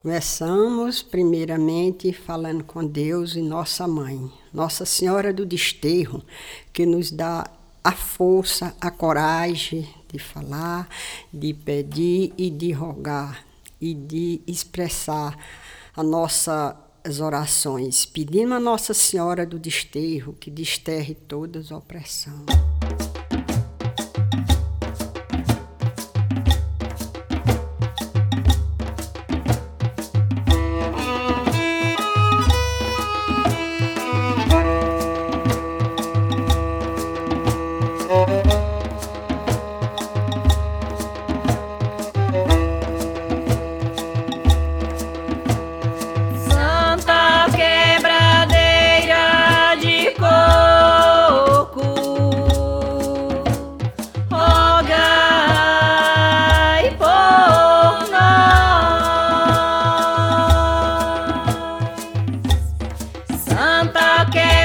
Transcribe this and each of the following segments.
Começamos, primeiramente, falando com Deus e Nossa Mãe, Nossa Senhora do Desterro, que nos dá a força, a coragem de falar, de pedir e de rogar e de expressar as nossas orações, pedindo a Nossa Senhora do Desterro que desterre todas as opressões. Santa que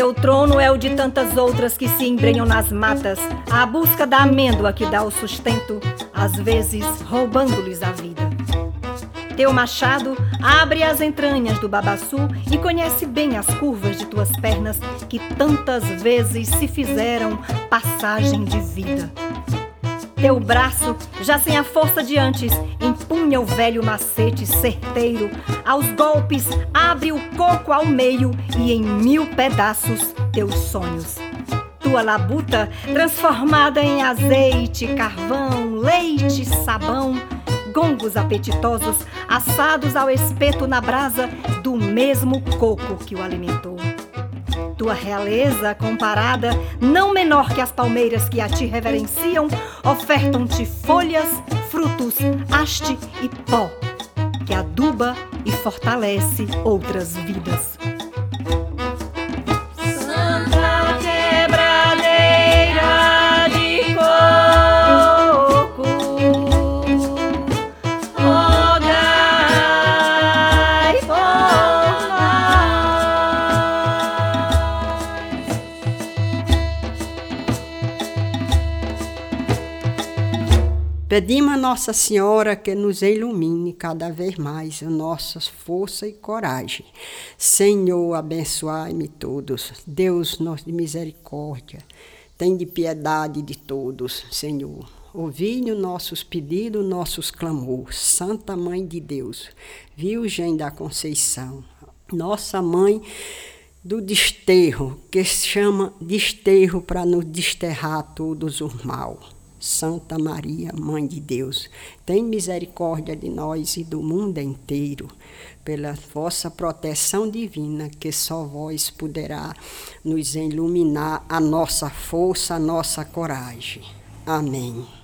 Teu trono é o de tantas outras que se embrenham nas matas, à busca da amêndoa que dá o sustento, às vezes roubando-lhes a vida. Teu machado abre as entranhas do babaçu e conhece bem as curvas de tuas pernas que tantas vezes se fizeram passagem de vida. Teu braço, já sem a força de antes, empunha o velho macete certeiro. Aos golpes, abre o coco ao meio e em mil pedaços teus sonhos. Tua labuta, transformada em azeite, carvão, leite, sabão, gongos apetitosos, assados ao espeto na brasa do mesmo coco que o alimentou. Tua realeza comparada, não menor que as palmeiras que a ti reverenciam, ofertam-te folhas, frutos, haste e pó, que aduba e fortalece outras vidas. Pedimos a Nossa Senhora que nos ilumine cada vez mais a nossa força e coragem. Senhor, abençoai-me todos. Deus, nosso de misericórdia, tem de piedade de todos, Senhor. Ouvi os nossos pedidos, nossos clamores. Santa Mãe de Deus, Virgem da Conceição, nossa Mãe do desterro, que se chama desterro para nos desterrar todos os mal. Santa Maria, Mãe de Deus, tem misericórdia de nós e do mundo inteiro, pela vossa proteção divina, que só vós poderá nos iluminar a nossa força, a nossa coragem. Amém.